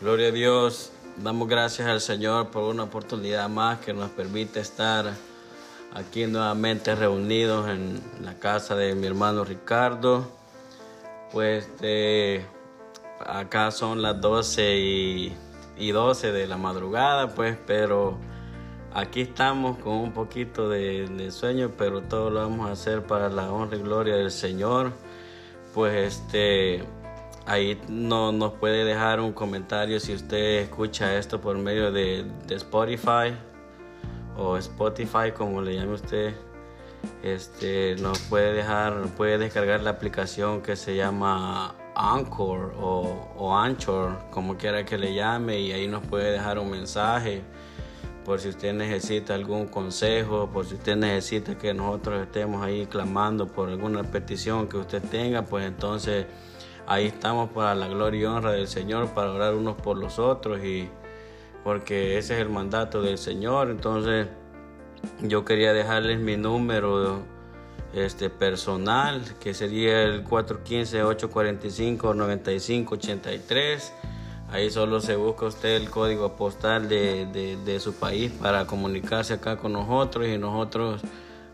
Gloria a Dios. Damos gracias al Señor por una oportunidad más que nos permite estar aquí nuevamente reunidos en la casa de mi hermano Ricardo. Pues eh, acá son las 12 y, y 12 de la madrugada, pues, pero aquí estamos con un poquito de, de, sueño, pero todo lo vamos a hacer para la honra y gloria del Señor. Pues este ahí no, nos puede dejar un comentario si usted escucha esto por medio de, Spotify o Spotify como le llame usted. Este nos puede dejar puede descargar la aplicación que se llama Anchor o, o Anchor como quiera que le llame y ahí nos puede dejar un mensaje por si usted necesita algún consejo, por si usted necesita que nosotros estemos ahí clamando por alguna petición que usted tenga, pues entonces ahí estamos para la gloria y honra del Señor, para orar unos por los otros y porque ese es el mandato del Señor. Entonces yo quería dejarles mi número este personal que sería el 415-845-9583. Ahí solo se busca usted el código postal de, de, de, su país para comunicarse acá con nosotros y nosotros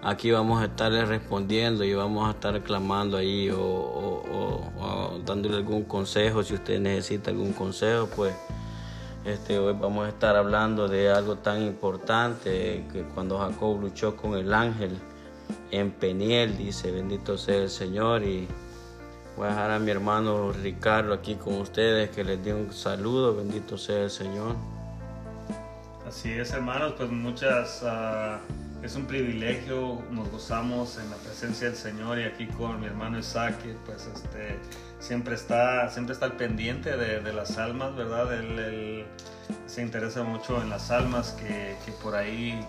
aquí vamos a estarle respondiendo y vamos a estar clamando ahí o, dándole algún consejo. Si usted necesita algún consejo pues este hoy vamos a estar hablando de algo tan importante que cuando Jacob luchó con el ángel en Peniel dice bendito sea el Señor y Voy a dejar a mi hermano Ricardo aquí con ustedes, que les dé un saludo, bendito sea el Señor. Así es, hermanos, pues muchas, uh, es un privilegio, nos gozamos en la presencia del Señor y aquí con mi hermano Isaac, pues este, siempre está, siempre está al pendiente de, las almas, ¿verdad? Él, él, se interesa mucho en las almas que, que por ahí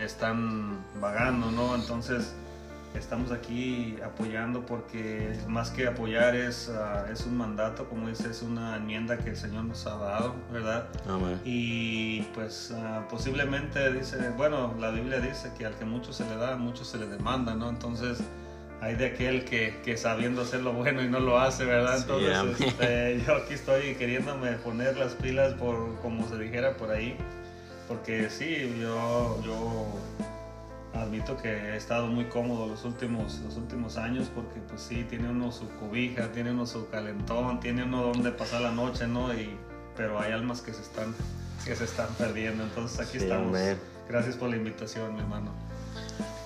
están vagando, ¿no? Entonces, estamos aquí apoyando porque más que apoyar es, uh, es un mandato, como dice, es una enmienda que el Señor nos ha dado, ¿verdad? Amén. Y pues uh, posiblemente dice, bueno, la Biblia dice que al que mucho se le da, mucho se le demanda, ¿no? Entonces hay de aquel que, que sabiendo hacer lo bueno y no lo hace, ¿verdad? Entonces Sí, este, yo aquí estoy queriéndome poner las pilas por, como se dijera por ahí, porque sí, yo... yo admito que he estado muy cómodo los últimos, los últimos años porque pues sí, tiene uno su cobija, tiene uno su calentón, tiene uno donde pasar la noche, ¿no? Y, pero hay almas que se están, que se están perdiendo, entonces aquí Sí, estamos. amén. Gracias por la invitación, mi hermano.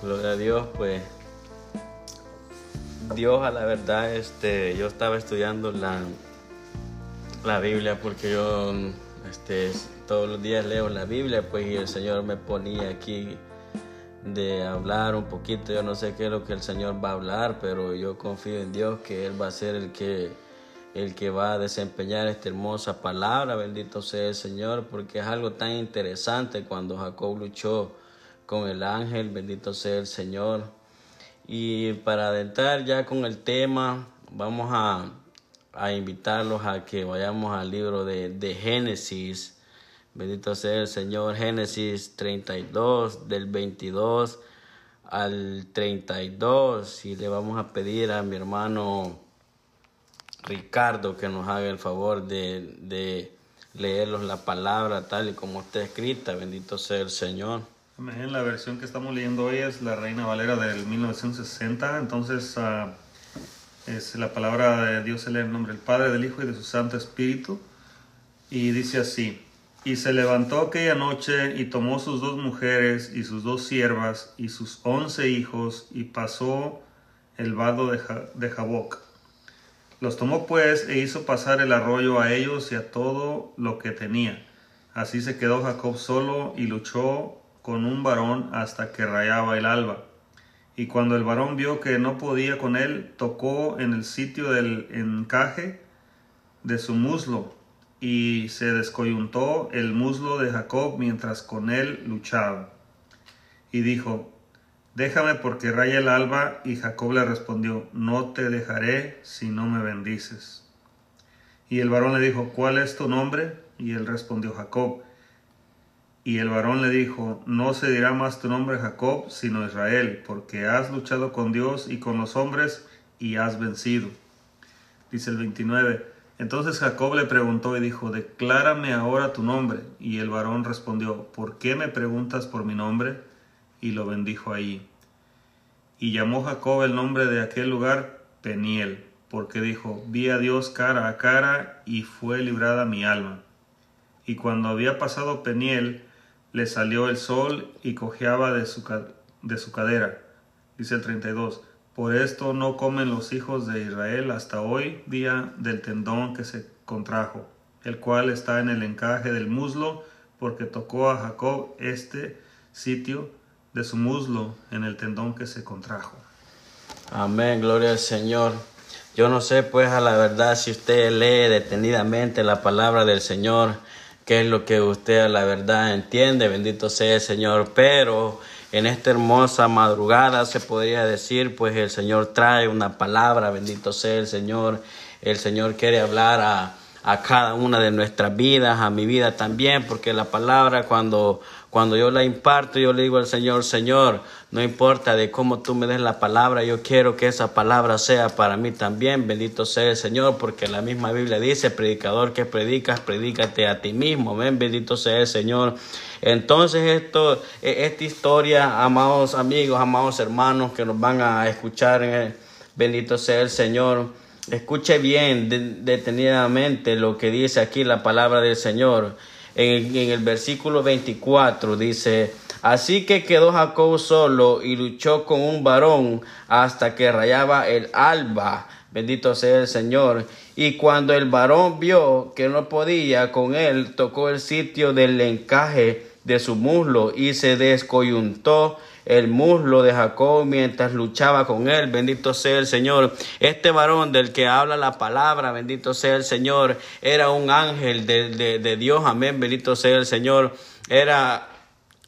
Gloria a Dios, pues. Dios, a la verdad, este, yo estaba estudiando la, la Biblia porque yo este, todos los días leo la Biblia, pues, y el Señor me ponía aquí de hablar un poquito. Yo no sé qué es lo que el Señor va a hablar, pero yo confío en Dios que Él va a ser el que, el que va a desempeñar esta hermosa palabra. Bendito sea el Señor, porque es algo tan interesante cuando Jacob luchó con el ángel. Bendito sea el Señor. Y para adentrar ya con el tema, vamos a, a invitarlos a que vayamos al libro de, de Génesis. Bendito sea el Señor. Génesis 32, del 22 al 32. Y le vamos a pedir a mi hermano Ricardo que nos haga el favor de, de leerlos la palabra tal y como está escrita. Bendito sea el Señor. Amén. La versión que estamos leyendo hoy es la Reina Valera del 1960. Entonces, uh, es la palabra de Dios se lee en nombre del Padre, del Hijo y de su Santo Espíritu. Y dice así. Y se levantó aquella noche y tomó sus dos mujeres y sus dos siervas y sus once hijos y pasó el vado de, ja de Jaboc. Los tomó pues e hizo pasar el arroyo a ellos y a todo lo que tenía. Así se quedó Jacob solo y luchó con un varón hasta que rayaba el alba. Y cuando el varón vio que no podía con él, tocó en el sitio del encaje de su muslo y se descoyuntó el muslo de Jacob mientras con él luchaba. Y dijo, déjame porque raya el alba. Y Jacob le respondió, no te dejaré si no me bendices. Y el varón le dijo, ¿cuál es tu nombre? Y él respondió, Jacob. Y el varón le dijo, no se dirá más tu nombre Jacob, sino Israel, porque has luchado con Dios y con los hombres y has vencido. Dice el 29, Entonces Jacob le preguntó y dijo, Declárame ahora tu nombre. Y el varón respondió, ¿por qué me preguntas por mi nombre? Y lo bendijo ahí. Y llamó Jacob el nombre de aquel lugar Peniel, porque dijo, Vi a Dios cara a cara y fue librada mi alma. Y cuando había pasado Peniel, le salió el sol y cojeaba de su, de su cadera. Dice el 32. Por esto no comen los hijos de Israel hasta hoy día del tendón que se contrajo, el cual está en el encaje del muslo, porque tocó a Jacob este sitio de su muslo en el tendón que se contrajo. Amén, gloria al Señor. Yo no sé pues a la verdad si usted lee detenidamente la palabra del Señor, qué es lo que usted a la verdad entiende, bendito sea el Señor, pero en esta hermosa madrugada se podría decir, pues el Señor trae una palabra, bendito sea el Señor. El Señor quiere hablar a, a cada una de nuestras vidas, a mi vida también, porque la palabra cuando cuando yo la imparto, yo le digo al Señor, Señor, no importa de cómo tú me des la palabra, yo quiero que esa palabra sea para mí también. Bendito sea el Señor, porque la misma Biblia dice, predicador que predicas, predícate a ti mismo. Ven, bendito sea el Señor. Entonces, esto, e, esta historia, amados amigos, amados hermanos que nos van a escuchar, bendito sea el Señor. Escuche bien detenidamente lo que dice aquí la palabra del Señor en, el versículo 24 dice, Así que quedó Jacob solo y luchó con un varón hasta que rayaba el alba. Bendito sea el Señor. Y cuando el varón vio que no podía con él, tocó el sitio del encaje de su muslo y se descoyuntó el muslo de Jacob mientras luchaba con él. Bendito sea el Señor. Este varón del que habla la palabra, bendito sea el Señor, era un ángel de, de Dios. Amén. Bendito sea el Señor. Era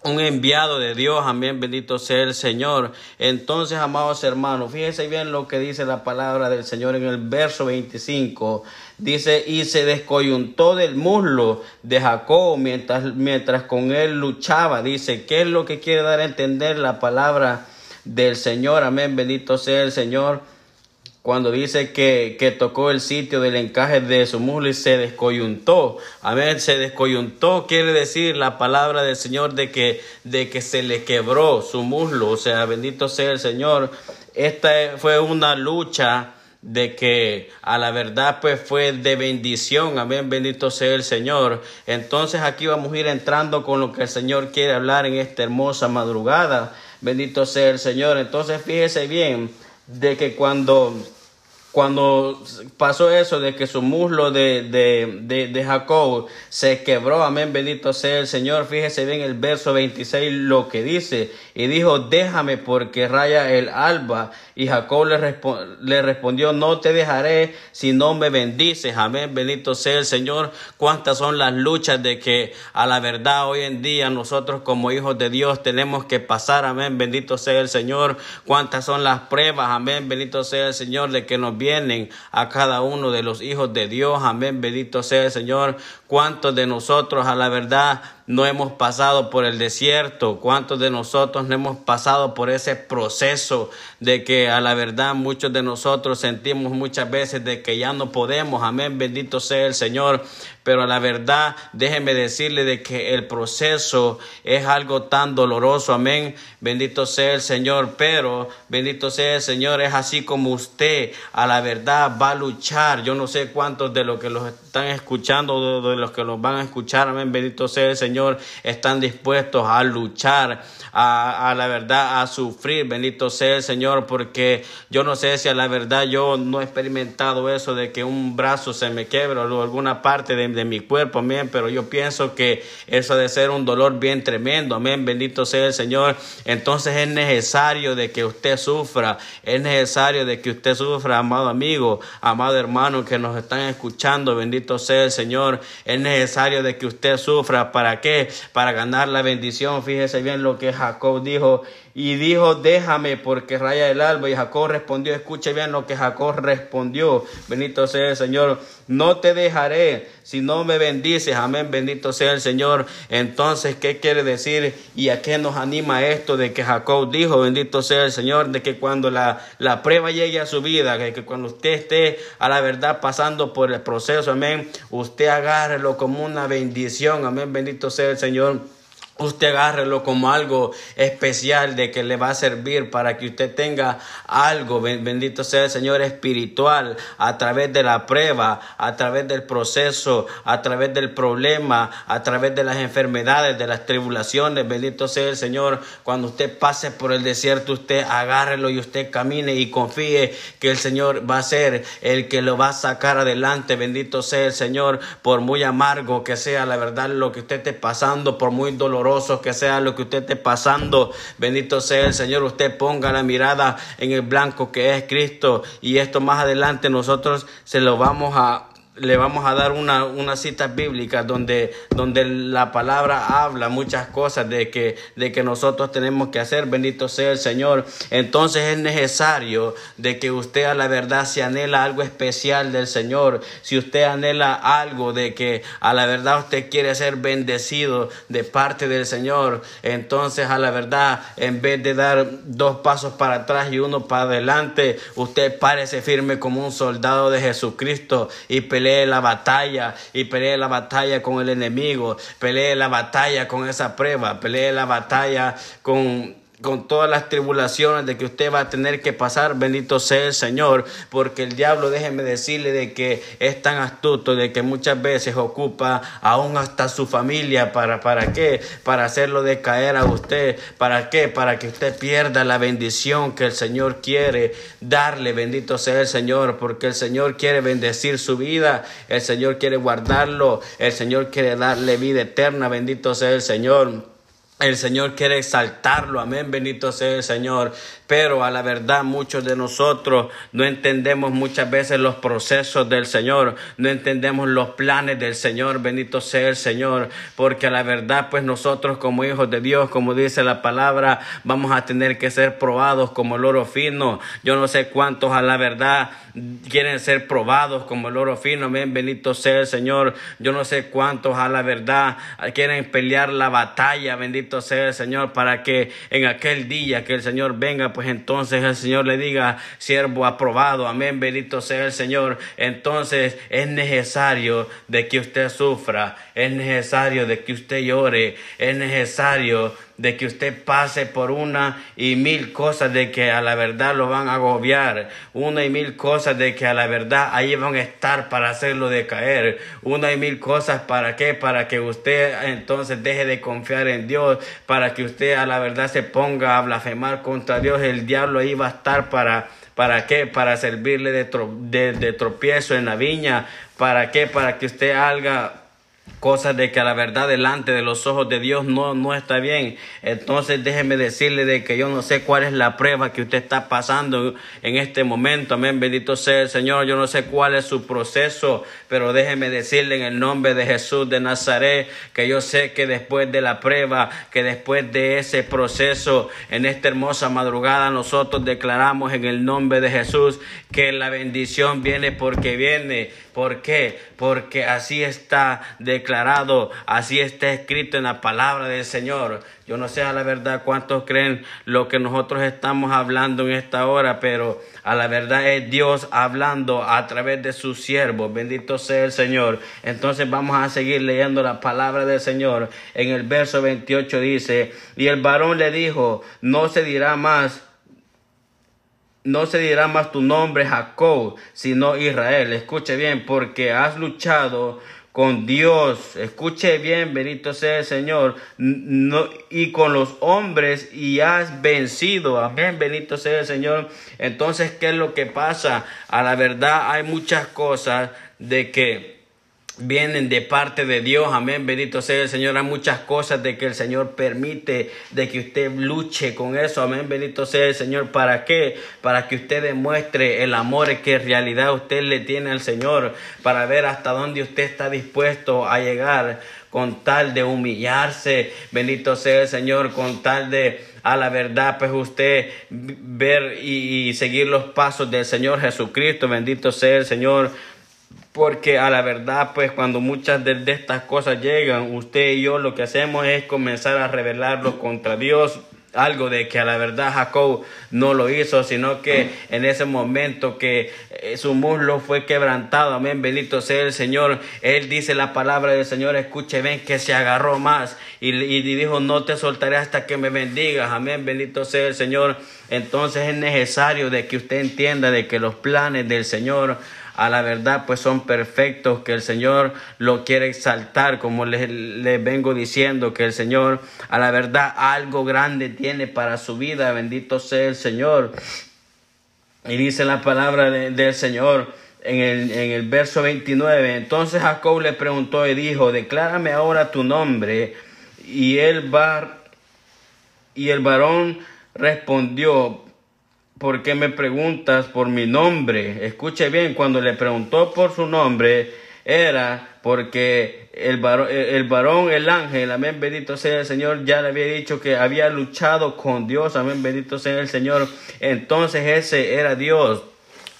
un enviado de Dios, amén, bendito sea el Señor. Entonces, amados hermanos, fíjense bien lo que dice la palabra del Señor en el verso 25. Dice, y se descoyuntó del muslo de Jacob mientras, mientras con él luchaba. Dice, ¿qué es lo que quiere dar a entender la palabra del Señor? Amén, bendito sea el Señor cuando dice que, que, tocó el sitio del encaje de su muslo y se descoyuntó. Amén, se descoyuntó quiere decir la palabra del Señor de que, de que se le quebró su muslo. O sea, bendito sea el Señor. Esta fue una lucha de que a la verdad pues fue de bendición, amén, bendito sea el Señor. Entonces aquí vamos a ir entrando con lo que el Señor quiere hablar en esta hermosa madrugada, bendito sea el Señor. Entonces fíjese bien, de que cuando, cuando pasó eso, de que su muslo de, de, de, Jacob se quebró, amén, bendito sea el Señor, fíjese bien el verso 26 lo que dice, y dijo, déjame porque raya el alba y Jacob le, le, respondió, no te dejaré si no me bendices. Amén, bendito sea el Señor. Cuántas son las luchas de que a la verdad hoy en día nosotros como hijos de Dios tenemos que pasar. Amén, bendito sea el Señor. Cuántas son las pruebas. Amén, bendito sea el Señor de que nos vienen a cada uno de los hijos de Dios. Amén, bendito sea el Señor. Cuántos de nosotros a la verdad no hemos pasado por el desierto, cuántos de nosotros no hemos pasado por ese proceso de que a la verdad muchos de nosotros sentimos muchas veces de que ya no podemos, amén, bendito sea el Señor, pero a la verdad déjeme decirle de que el proceso es algo tan doloroso, amén, bendito sea el Señor, pero bendito sea el Señor, es así como usted a la verdad va a luchar, yo no sé cuántos de los que los están escuchando, de los que los van a escuchar, amén, bendito sea el Señor, están dispuestos a luchar, a, la verdad, a sufrir. Bendito sea el Señor, porque yo no sé si a la verdad yo no he experimentado eso de que un brazo se me quebra o alguna parte de, mi cuerpo, amén, pero yo pienso que eso de ser un dolor bien tremendo, amén, bendito sea el Señor. Entonces es necesario de que usted sufra, es necesario de que usted sufra, amado amigo, amado hermano que nos están escuchando, bendito sea el Señor, es necesario de que usted sufra para que para ganar la bendición. Fíjese bien lo que Jacob dijo y dijo, déjame porque raya el alba. Y Jacob respondió, escuche bien lo que Jacob respondió. Bendito sea el Señor, no te dejaré si no me bendices. Amén, bendito sea el Señor. Entonces, ¿qué quiere decir y a qué nos anima esto de que Jacob dijo, bendito sea el Señor, de que cuando la, la prueba llegue a su vida, que, que cuando usted esté a la verdad pasando por el proceso, amén, usted agárrelo como una bendición. Amén, bendito sea el Señor usted agárrelo como algo especial de que le va a servir para que usted tenga algo, bendito sea el Señor, espiritual a través de la prueba, a través del proceso, a través del problema, a través de las enfermedades, de las tribulaciones, bendito sea el Señor. Cuando usted pase por el desierto, usted agárrelo y usted camine y confíe que el Señor va a ser el que lo va a sacar adelante, bendito sea el Señor, por muy amargo que sea la verdad lo que usted esté pasando, por muy doloroso que sea lo que usted esté pasando. Bendito sea el Señor. Usted ponga la mirada en el blanco que es Cristo. Y esto más adelante nosotros se lo vamos a le vamos a dar una, una cita bíblica donde, donde la palabra habla muchas cosas de que, de que nosotros tenemos que hacer. Bendito sea el Señor. Entonces es necesario de que usted a la verdad se anhela algo especial del Señor. Si usted anhela algo de que a la verdad usted quiere ser bendecido de parte del Señor, entonces a la verdad en vez de dar dos pasos para atrás y uno para adelante, usted parece firme como un soldado de Jesucristo y la batalla y pelee la batalla con el enemigo, pelee la batalla con esa prueba, pelee la batalla con con todas las tribulaciones de que usted va a tener que pasar, bendito sea el Señor, porque el diablo, déjeme decirle de que es tan astuto, de que muchas veces ocupa aún hasta su familia, ¿para, para qué? Para hacerlo decaer a usted, ¿para qué? Para que usted pierda la bendición que el Señor quiere darle, bendito sea el Señor, porque el Señor quiere bendecir su vida, el Señor quiere guardarlo, el Señor quiere darle vida eterna, bendito sea el Señor. El Señor quiere exaltarlo, amén, bendito sea el Señor. Pero a la verdad muchos de nosotros no entendemos muchas veces los procesos del Señor, no entendemos los planes del Señor, bendito sea el Señor. Porque a la verdad pues nosotros como hijos de Dios, como dice la palabra, vamos a tener que ser probados como el oro fino. Yo no sé cuántos a la verdad quieren ser probados como el oro fino, amén, bendito sea el Señor. Yo no sé cuántos a la verdad quieren pelear la batalla, bendito sea el Señor para que en aquel día que el Señor venga, pues entonces el Señor le diga, siervo aprobado, amén, bendito sea el Señor. Entonces es necesario de que usted sufra, es necesario de que usted llore, es necesario de que usted pase por una y mil cosas de que a la verdad lo van a agobiar, una y mil cosas de que a la verdad ahí van a estar para hacerlo decaer, una y mil cosas para qué, para que usted entonces deje de confiar en Dios, para que usted a la verdad se ponga a blasfemar contra Dios, el diablo ahí va a estar para ¿Para qué? Para servirle de, de, de, tropiezo en la viña. ¿Para qué? Para que usted haga cosas de que la verdad delante de los ojos de Dios no, no está bien. Entonces déjeme decirle de que yo no sé cuál es la prueba que usted está pasando en este momento. Amén, bendito sea el Señor. Yo no sé cuál es su proceso, pero déjeme decirle en el nombre de Jesús de Nazaret que yo sé que después de la prueba, que después de ese proceso, en esta hermosa madrugada nosotros declaramos en el nombre de Jesús que la bendición viene porque viene. ¿Por qué? Porque así está declarado, así está escrito en la palabra del Señor. Yo no sé a la verdad cuántos creen lo que nosotros estamos hablando en esta hora, pero a la verdad es Dios hablando a través de sus siervos. Bendito sea el Señor. Entonces vamos a seguir leyendo la palabra del Señor. En el verso 28 dice, y el varón le dijo, no se dirá más no se dirá más tu nombre Jacob, sino Israel. Escuche bien, porque has luchado con Dios. Escuche bien, bendito sea el Señor. No, y con los hombres y has vencido. Amén, bendito sea el Señor. Entonces, ¿qué es lo que pasa? A la verdad hay muchas cosas de que vienen de parte de Dios, amén, bendito sea el Señor, hay muchas cosas de que el Señor permite de que usted luche con eso, amén, bendito sea el Señor, ¿para qué? Para que usted demuestre el amor que en realidad usted le tiene al Señor, para ver hasta dónde usted está dispuesto a llegar con tal de humillarse, bendito sea el Señor, con tal de a la verdad, pues usted ver y, y seguir los pasos del Señor Jesucristo, bendito sea el Señor. Porque a la verdad, pues cuando muchas de, estas cosas llegan, usted y yo lo que hacemos es comenzar a rebelarlo contra Dios. Algo de que a la verdad Jacob no lo hizo, sino que en ese momento que eh, su muslo fue quebrantado, amén, bendito sea el Señor. Él dice la palabra del Señor, escuche, ven que se agarró más y, y dijo, no te soltaré hasta que me bendigas, amén, bendito sea el Señor. Entonces es necesario de que usted entienda de que los planes del Señor a la verdad pues son perfectos, que el Señor lo quiere exaltar, como les, les, vengo diciendo, que el Señor a la verdad algo grande tiene para su vida, bendito sea el Señor. Y dice la palabra de, del Señor en el, en el verso 29, entonces Jacob le preguntó y dijo, declárame ahora tu nombre. Y el, bar, y el varón respondió, ¿por qué me preguntas por mi nombre? Escuche bien, cuando le preguntó por su nombre, era porque el varón, el el ángel, amén, bendito sea el Señor, ya le había dicho que había luchado con Dios, amén, bendito sea el Señor. Entonces ese era Dios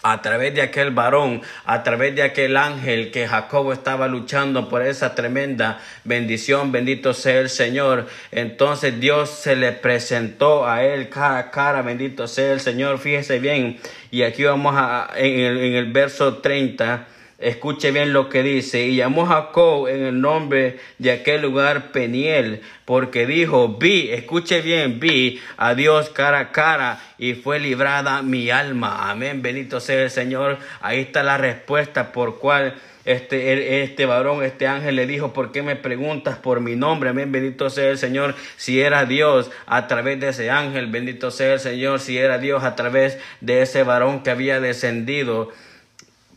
a través de aquel varón, a través de aquel ángel que Jacobo estaba luchando por esa tremenda bendición, bendito sea el Señor. Entonces Dios se le presentó a él cara a cara, bendito sea el Señor. Fíjese bien, y aquí vamos a, en el, en el verso 30. Escuche bien lo que dice. Y llamó Jacob en el nombre de aquel lugar Peniel, porque dijo, vi, escuche bien, vi a Dios cara a cara y fue librada mi alma. Amén, bendito sea el Señor. Ahí está la respuesta por cual este, este varón, este ángel le dijo, ¿por qué me preguntas por mi nombre? Amén, bendito sea el Señor. Si era Dios a través de ese ángel, bendito sea el Señor. Si era Dios a través de ese varón que había descendido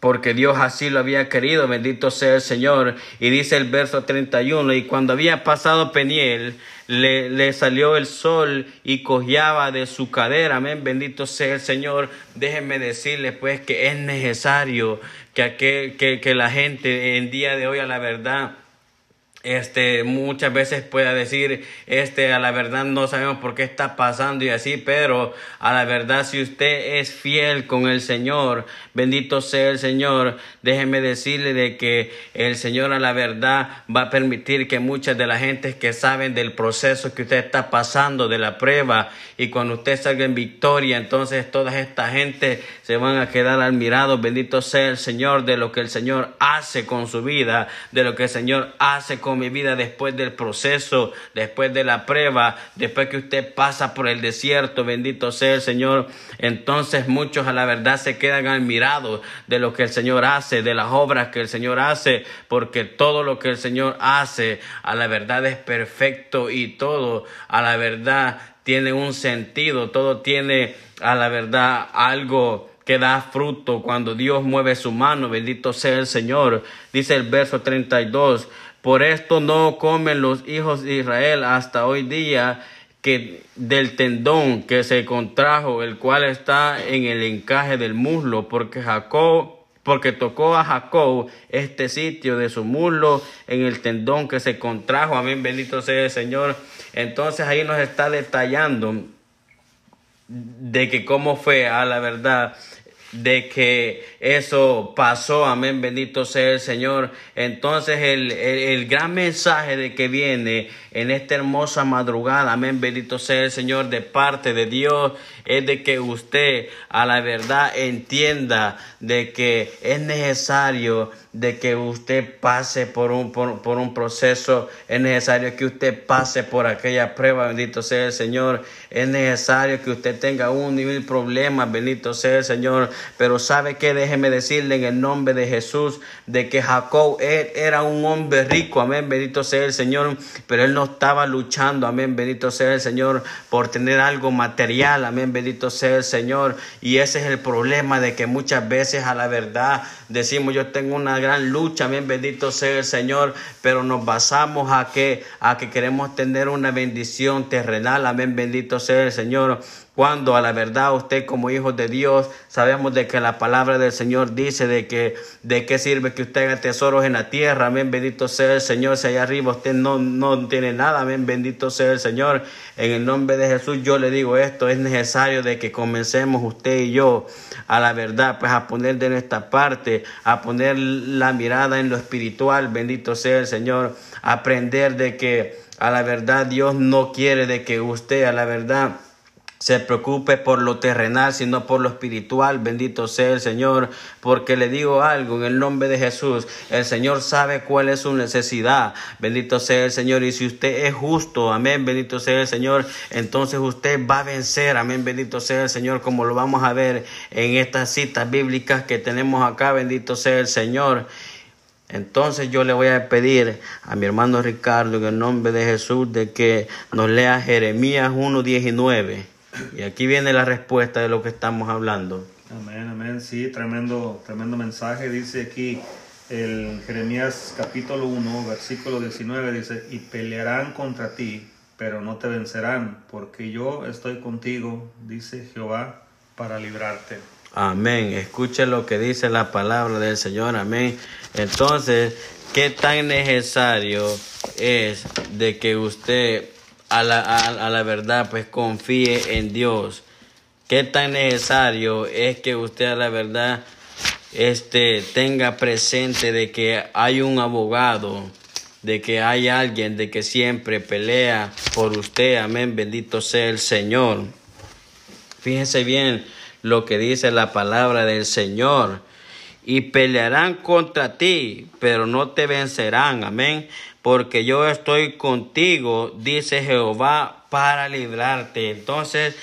porque Dios así lo había querido, bendito sea el Señor. Y dice el verso 31, y cuando había pasado Peniel, le, salió el sol y cojeaba de su cadera, amén, bendito sea el Señor. Déjenme decirles pues que es necesario que, aquel, que, que la gente en día de hoy a la verdad este muchas veces pueda decir este a la verdad no sabemos por qué está pasando y así pero a la verdad si usted es fiel con el Señor bendito sea el Señor déjeme decirle de que el Señor a la verdad va a permitir que muchas de las gentes que saben del proceso que usted está pasando de la prueba y cuando usted salga en victoria entonces toda esta gente se van a quedar admirados. Bendito sea el Señor de lo que el Señor hace con su vida de lo que el Señor hace con mi vida después del proceso, después de la prueba, después que usted pasa por el desierto, bendito sea el Señor. Entonces muchos a la verdad se quedan admirados de lo que el Señor hace, de las obras que el Señor hace, porque todo lo que el Señor hace a la verdad es perfecto y todo a la verdad tiene un sentido, todo tiene a la verdad algo que da fruto cuando Dios mueve su mano, bendito sea el Señor. Dice el verso 32, por esto no comen los hijos de Israel hasta hoy día que del tendón que se contrajo, el cual está en el encaje del muslo, porque Jacob porque tocó a Jacob este sitio de su muslo en el tendón que se contrajo. Amén, bendito sea el Señor. Entonces ahí nos está detallando de que cómo fue a la verdad de que eso pasó, amén, bendito sea el Señor. Entonces el, el, gran mensaje de que viene en esta hermosa madrugada, amén, bendito sea el Señor, de parte de Dios, es de que usted a la verdad entienda de que es necesario de que usted pase por un, por, por, un proceso, es necesario que usted pase por aquella prueba, bendito sea el Señor, es necesario que usted tenga un nivel problema, bendito sea el Señor, pero sabe que déjeme decirle en el nombre de Jesús, de que Jacob era un hombre rico, amén, bendito sea el Señor, pero él no estaba luchando, amén, bendito sea el Señor, por tener algo material, amén, bendito sea el Señor, y ese es el problema de que muchas veces a la verdad decimos yo tengo una gran lucha, amén, bendito sea el Señor, pero nos basamos a que, a que queremos tener una bendición terrenal, amén, bendito sea el Señor. Cuando a la verdad usted como hijo de Dios sabemos de que la palabra del Señor dice de que de qué sirve que usted haga tesoros en la tierra, amén, bendito sea el Señor, si allá arriba usted no, no tiene nada, amén, bendito sea el Señor, en el nombre de Jesús yo le digo esto, es necesario de que comencemos usted y yo a la verdad, pues a poner de nuestra parte, a poner la mirada en lo espiritual, bendito sea el Señor, aprender de que a la verdad Dios no quiere de que usted a la verdad se preocupe por lo terrenal, sino por lo espiritual. Bendito sea el Señor, porque le digo algo en el nombre de Jesús. El Señor sabe cuál es su necesidad. Bendito sea el Señor. Y si usted es justo, amén, bendito sea el Señor, entonces usted va a vencer, amén, bendito sea el Señor, como lo vamos a ver en estas citas bíblicas que tenemos acá. Bendito sea el Señor. Entonces yo le voy a pedir a mi hermano Ricardo en el nombre de Jesús de que nos lea Jeremías 1.19. Y aquí viene la respuesta de lo que estamos hablando. Amén, amén. Sí, tremendo, tremendo mensaje. Dice aquí el Jeremías capítulo 1, versículo 19, dice, y pelearán contra ti, pero no te vencerán, porque yo estoy contigo, dice Jehová, para librarte. Amén. Escuche lo que dice la palabra del Señor. Amén. Entonces, ¿qué tan necesario es de que usted a la, a, la verdad, pues confíe en Dios. Qué tan necesario es que usted a la verdad este, tenga presente de que hay un abogado, de que hay alguien, de que siempre pelea por usted. Amén, bendito sea el Señor. Fíjense bien lo que dice la palabra del Señor. Y pelearán contra ti, pero no te vencerán. Amén porque yo estoy contigo, dice Jehová, para librarte. Entonces,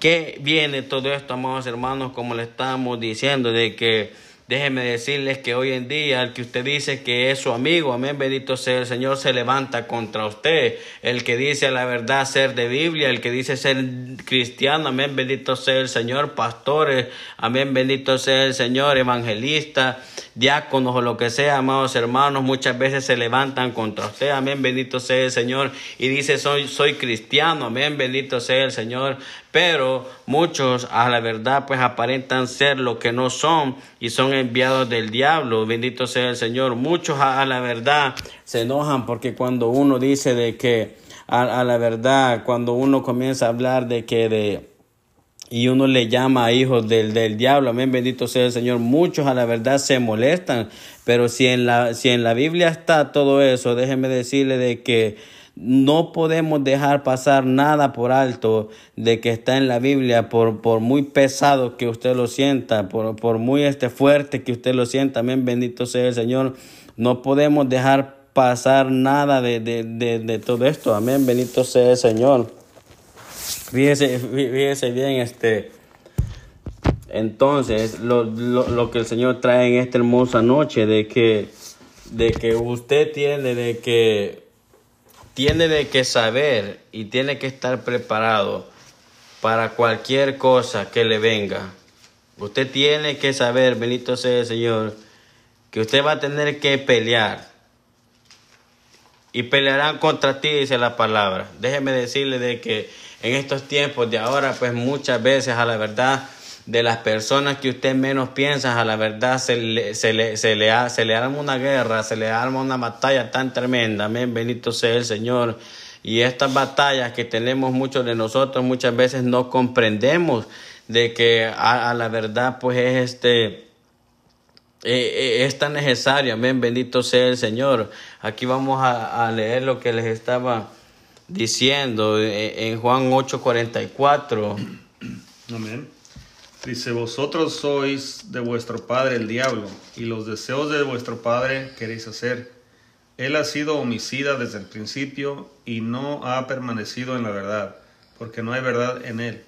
¿qué viene todo esto, amados hermanos? Como le estamos diciendo, de que Déjeme decirles que hoy en día el que usted dice que es su amigo, amén, bendito sea el Señor, se levanta contra usted. El que dice la verdad ser de Biblia, el que dice ser cristiano, amén, bendito sea el Señor, pastores, amén, bendito sea el Señor, evangelista, diáconos o lo que sea, amados hermanos, muchas veces se levantan contra usted, amén, bendito sea el Señor, y dice soy, soy cristiano, amén, bendito sea el Señor, pero muchos a la verdad pues aparentan ser lo que no son y son enviados del diablo, bendito sea el Señor. Muchos a, la verdad se enojan porque cuando uno dice de que a, la verdad, cuando uno comienza a hablar de que de y uno le llama a hijos del, del diablo, amén, bendito sea el Señor. Muchos a la verdad se molestan, pero si en la, si en la Biblia está todo eso, déjeme decirle de que no podemos dejar pasar nada por alto de que está en la Biblia, por, por muy pesado que usted lo sienta, por, por muy este fuerte que usted lo sienta. Amén, bendito sea el Señor. No podemos dejar pasar nada de, de, de, de todo esto. Amén, bendito sea el Señor. Fíjese, fíjese bien, este. Entonces, lo, lo, lo, que el Señor trae en esta hermosa noche, de que, de que usted tiene, de que tiene de que saber y tiene que estar preparado para cualquier cosa que le venga. Usted tiene que saber, bendito sea el Señor, que usted va a tener que pelear. Y pelearán contra ti, dice la palabra. Déjeme decirle de que en estos tiempos de ahora, pues muchas veces a la verdad de las personas que usted menos piensa, a la verdad se le, se le, se le, se le arma una guerra, se le arma una batalla tan tremenda. Amén, bendito sea el Señor. Y estas batallas que tenemos muchos de nosotros muchas veces no comprendemos de que a, la verdad pues es este eh, eh, es tan necesario. Amén, bendito sea el Señor. Aquí vamos a, a leer lo que les estaba diciendo eh, en Juan 8:44. Amén. Dice, vosotros sois de vuestro padre el diablo, y los deseos de vuestro padre queréis hacer. Él ha sido homicida desde el principio y no ha permanecido en la verdad, porque no hay verdad en él.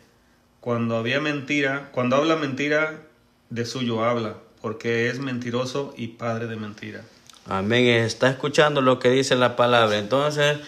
Cuando había mentira, cuando habla mentira, de suyo habla, porque es mentiroso y padre de mentira. Amén. Está escuchando lo que dice la palabra. Entonces,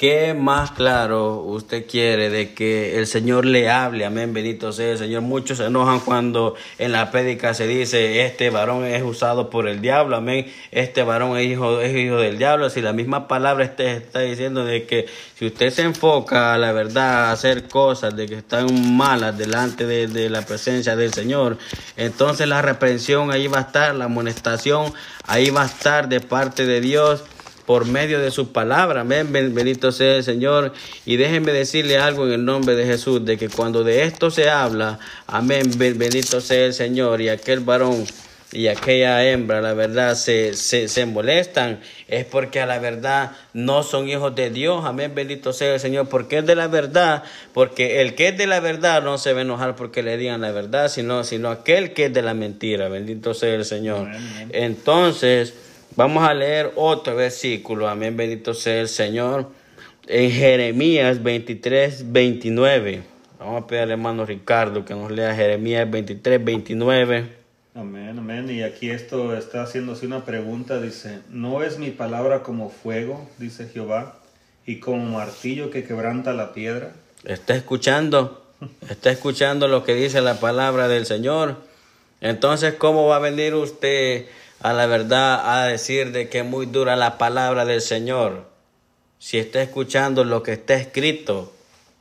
¿Qué más claro usted quiere de que el Señor le hable? Amén, bendito sea el Señor. Muchos se enojan cuando en la prédica se dice, este varón es usado por el diablo, amén. Este varón es hijo, es hijo del diablo. Si la misma palabra está, está diciendo de que si usted se enfoca a la verdad, a hacer cosas de que están malas delante de, de la presencia del Señor, entonces la reprensión ahí va a estar, la amonestación ahí va a estar de parte de Dios por medio de su palabra. Amén. Bendito sea el Señor. Y déjenme decirle algo en el nombre de Jesús, de que cuando de esto se habla, amén, bendito sea el Señor y aquel varón y aquella hembra, la verdad, se, se, se, molestan, es porque a la verdad no son hijos de Dios. Amén, bendito sea el Señor, porque es de la verdad, porque el que es de la verdad no se va a enojar porque le digan la verdad, sino, sino aquel que es de la mentira. Bendito sea el Señor. Entonces, Vamos a leer otro versículo, amén, bendito sea el Señor, en Jeremías 23, 29. Vamos a pedir al hermano Ricardo que nos lea Jeremías 23, 29. Amén, amén. Y aquí esto está haciéndose una pregunta, dice, ¿no es mi palabra como fuego, dice Jehová, y como martillo que quebranta la piedra? ¿Está escuchando? ¿Está escuchando lo que dice la palabra del Señor? Entonces, ¿cómo va a venir usted a la verdad a decir de que es muy dura la palabra del Señor. Si está escuchando lo que está escrito,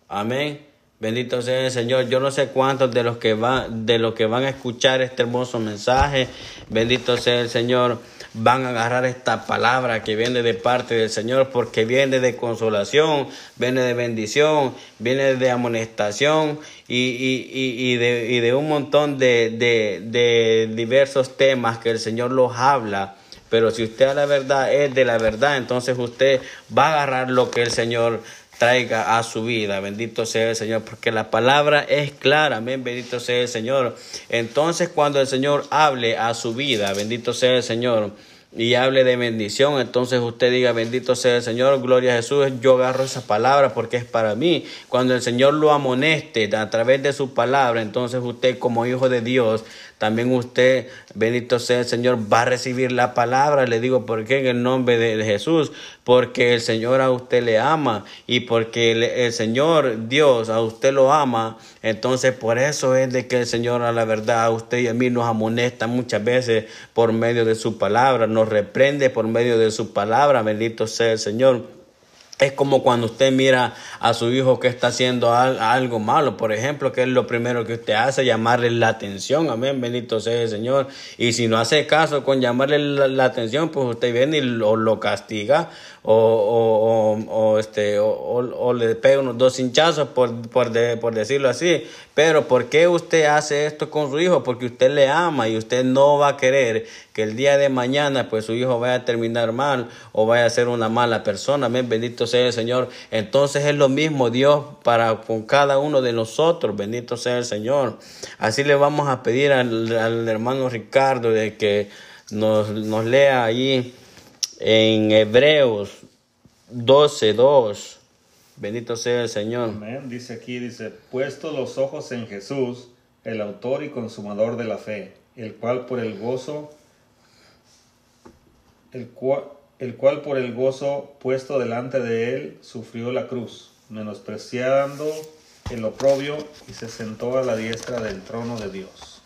amén. Bendito sea el Señor. Yo no sé cuántos de los que van, de los que van a escuchar este hermoso mensaje, bendito sea el Señor, van a agarrar esta palabra que viene de parte del Señor, porque viene de consolación, viene de bendición, viene de amonestación y, y, y, de, y de, un montón de, de, de diversos temas que el Señor los habla. Pero si usted a la verdad es de la verdad, entonces usted va a agarrar lo que el Señor traiga a su vida. Bendito sea el Señor, porque la palabra es clara. Amén, bendito sea el Señor. Entonces cuando el Señor hable a su vida, bendito sea el Señor, y hable de bendición, entonces usted diga, bendito sea el Señor, gloria a Jesús, yo agarro esa palabra porque es para mí. Cuando el Señor lo amoneste a través de su palabra, entonces usted como hijo de Dios también usted, bendito sea el Señor, va a recibir la palabra. Le digo, ¿por qué? En el nombre de Jesús. Porque el Señor a usted le ama y porque el, Señor Dios a usted lo ama. Entonces, por eso es de que el Señor a la verdad a usted y a mí nos amonesta muchas veces por medio de su palabra, nos reprende por medio de su palabra. Bendito sea el Señor. Es como cuando usted mira a su hijo que está haciendo algo malo, por ejemplo, que es lo primero que usted hace, llamarle la atención, amén, bendito sea el Señor. Y si no hace caso con llamarle la, atención, pues usted viene y lo, lo castiga o, o, o, este, o, le pega unos dos hinchazos, por, por, por decirlo así. Pero ¿por qué usted hace esto con su hijo? Porque usted le ama y usted no va a querer el día de mañana pues su hijo vaya a terminar mal o vaya a ser una mala persona. Amén, bendito sea el Señor. Entonces es lo mismo Dios para con cada uno de nosotros. Bendito sea el Señor. Así le vamos a pedir al, hermano Ricardo de que nos, nos lea allí en Hebreos 12.2. Bendito sea el Señor. Amén. Dice aquí, dice, puesto los ojos en Jesús, el autor y consumador de la fe, el cual por el gozo, el cual, por el gozo puesto delante de él sufrió la cruz, menospreciando el oprobio y se sentó a la diestra del trono de Dios.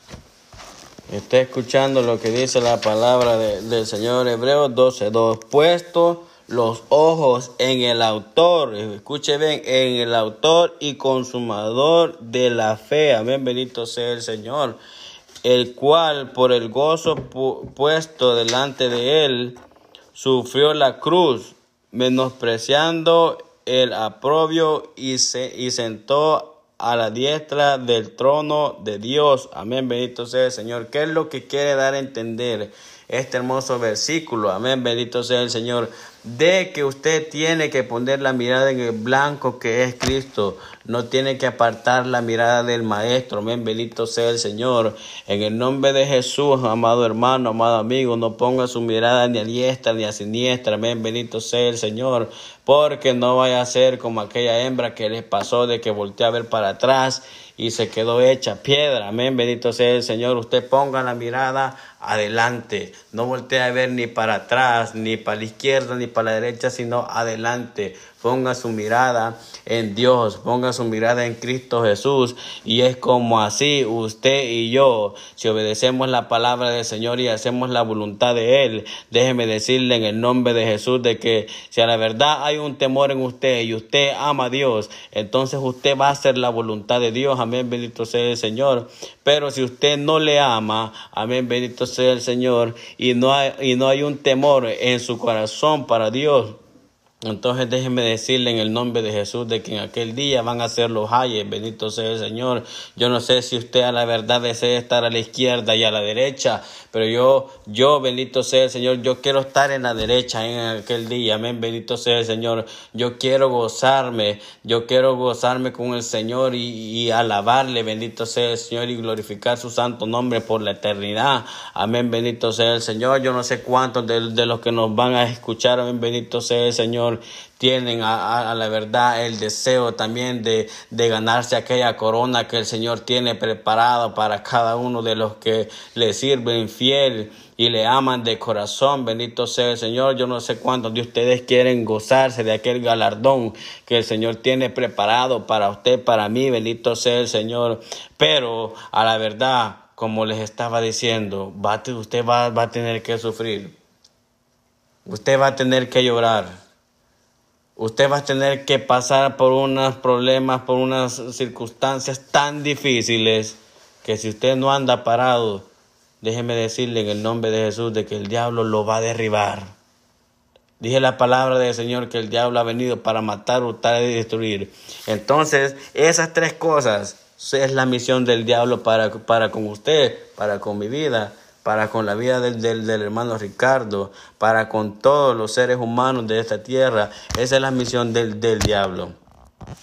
Está escuchando lo que dice la palabra del Señor Hebreo 12.2. Puesto los ojos en el autor, escuche bien, en el autor y consumador de la fe. Amén, bendito sea el Señor. El cual por el gozo puesto delante de él sufrió la cruz, menospreciando el aprobio y, se, y sentó a la diestra del trono de Dios. Amén, bendito sea el Señor. ¿Qué es lo que quiere dar a entender este hermoso versículo? Amén, bendito sea el Señor de que usted tiene que poner la mirada en el blanco que es Cristo. No tiene que apartar la mirada del Maestro. Amén. Bendito sea el Señor. En el nombre de Jesús, amado hermano, amado amigo, no ponga su mirada ni a diestra ni a siniestra. Amén. Bendito sea el Señor. Porque no vaya a ser como aquella hembra que les pasó de que volteó a ver para atrás y se quedó hecha piedra. Amén, bendito sea el Señor. Usted ponga la mirada adelante. No voltee a ver ni para atrás, ni para la izquierda, ni para la derecha, sino adelante. Ponga su mirada en Dios, ponga su mirada en Cristo Jesús. Y es como así usted y yo, si obedecemos la palabra del Señor y hacemos la voluntad de Él, déjeme decirle en el nombre de Jesús de que si a la verdad hay un temor en usted y usted ama a Dios, entonces usted va a hacer la voluntad de Dios. Amén, bendito sea el Señor. Pero si usted no le ama, amén, bendito sea el Señor, y no hay, y no hay un temor en su corazón para Dios, entonces déjeme decirle en el nombre de Jesús de que en aquel día van a ser los ayes, bendito sea el Señor. Yo no sé si usted a la verdad desea estar a la izquierda y a la derecha, pero yo, yo, bendito sea el Señor, yo quiero estar en la derecha en aquel día, amén, bendito sea el Señor. Yo quiero gozarme, yo quiero gozarme con el Señor y, alabarle, bendito sea el Señor y glorificar su santo nombre por la eternidad, amén, bendito sea el Señor. Yo no sé cuántos de, de los que nos van a escuchar, amén, bendito sea el Señor tienen a, la verdad el deseo también de, de, ganarse aquella corona que el Señor tiene preparada para cada uno de los que le sirven fiel y le aman de corazón. Bendito sea el Señor. Yo no sé cuántos de ustedes quieren gozarse de aquel galardón que el Señor tiene preparado para usted, para mí. Bendito sea el Señor. Pero a la verdad, como les estaba diciendo, usted va, va a tener que sufrir. Usted va a tener que llorar. Usted va a tener que pasar por unos problemas, por unas circunstancias tan difíciles que si usted no anda parado, déjeme decirle en el nombre de Jesús de que el diablo lo va a derribar. Dije la palabra del Señor que el diablo ha venido para matar, hurtar y destruir. Entonces, esas tres cosas es la misión del diablo para, para con usted, para con mi vida para con la vida del, del, hermano Ricardo, para con todos los seres humanos de esta tierra. Esa es la misión del, del diablo.